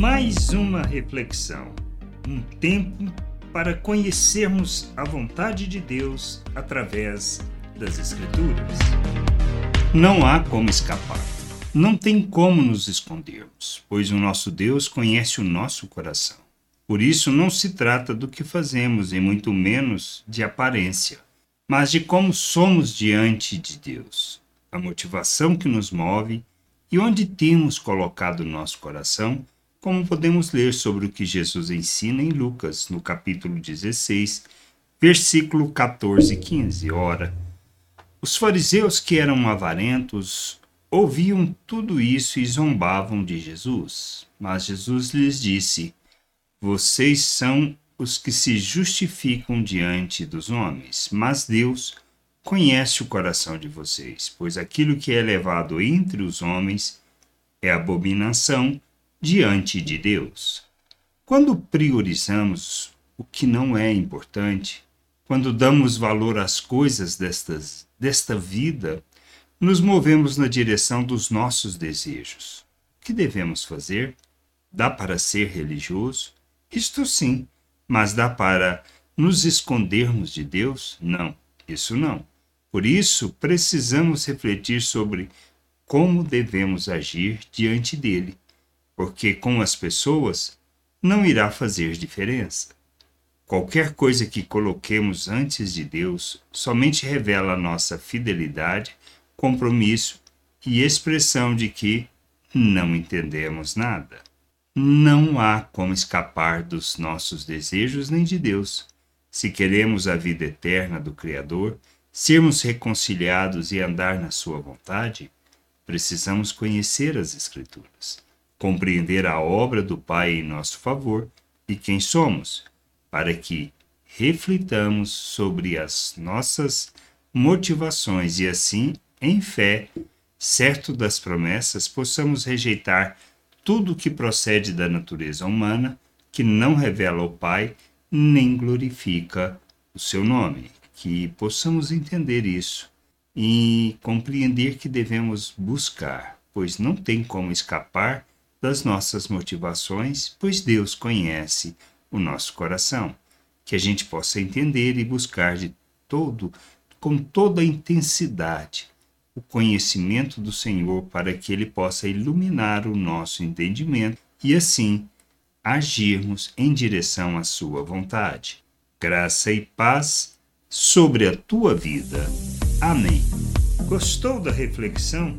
Mais uma reflexão, um tempo para conhecermos a vontade de Deus através das Escrituras. Não há como escapar. Não tem como nos escondermos, pois o nosso Deus conhece o nosso coração. Por isso, não se trata do que fazemos e muito menos de aparência, mas de como somos diante de Deus, a motivação que nos move e onde temos colocado nosso coração, como podemos ler sobre o que Jesus ensina em Lucas, no capítulo 16, versículo 14 e 15. Ora, os fariseus que eram avarentos ouviam tudo isso e zombavam de Jesus. Mas Jesus lhes disse: Vocês são os que se justificam diante dos homens, mas Deus conhece o coração de vocês, pois aquilo que é levado entre os homens é abominação diante de Deus. Quando priorizamos o que não é importante, quando damos valor às coisas destas, desta vida, nos movemos na direção dos nossos desejos. O que devemos fazer? Dá para ser religioso? Isto sim, mas dá para nos escondermos de Deus? Não, isso não. Por isso, precisamos refletir sobre como devemos agir diante dele, porque com as pessoas não irá fazer diferença. Qualquer coisa que coloquemos antes de Deus somente revela nossa fidelidade, compromisso e expressão de que não entendemos nada. Não há como escapar dos nossos desejos nem de Deus. Se queremos a vida eterna do Criador, sermos reconciliados e andar na Sua vontade, precisamos conhecer as Escrituras, compreender a obra do Pai em nosso favor e quem somos, para que reflitamos sobre as nossas motivações e assim, em fé, certo das promessas, possamos rejeitar tudo que procede da natureza humana, que não revela o Pai nem glorifica o seu nome. Que possamos entender isso e compreender que devemos buscar, pois não tem como escapar das nossas motivações, pois Deus conhece o nosso coração. Que a gente possa entender e buscar de todo, com toda a intensidade, o conhecimento do Senhor para que ele possa iluminar o nosso entendimento e assim agirmos em direção à sua vontade. Graça e paz sobre a tua vida. Amém. Gostou da reflexão?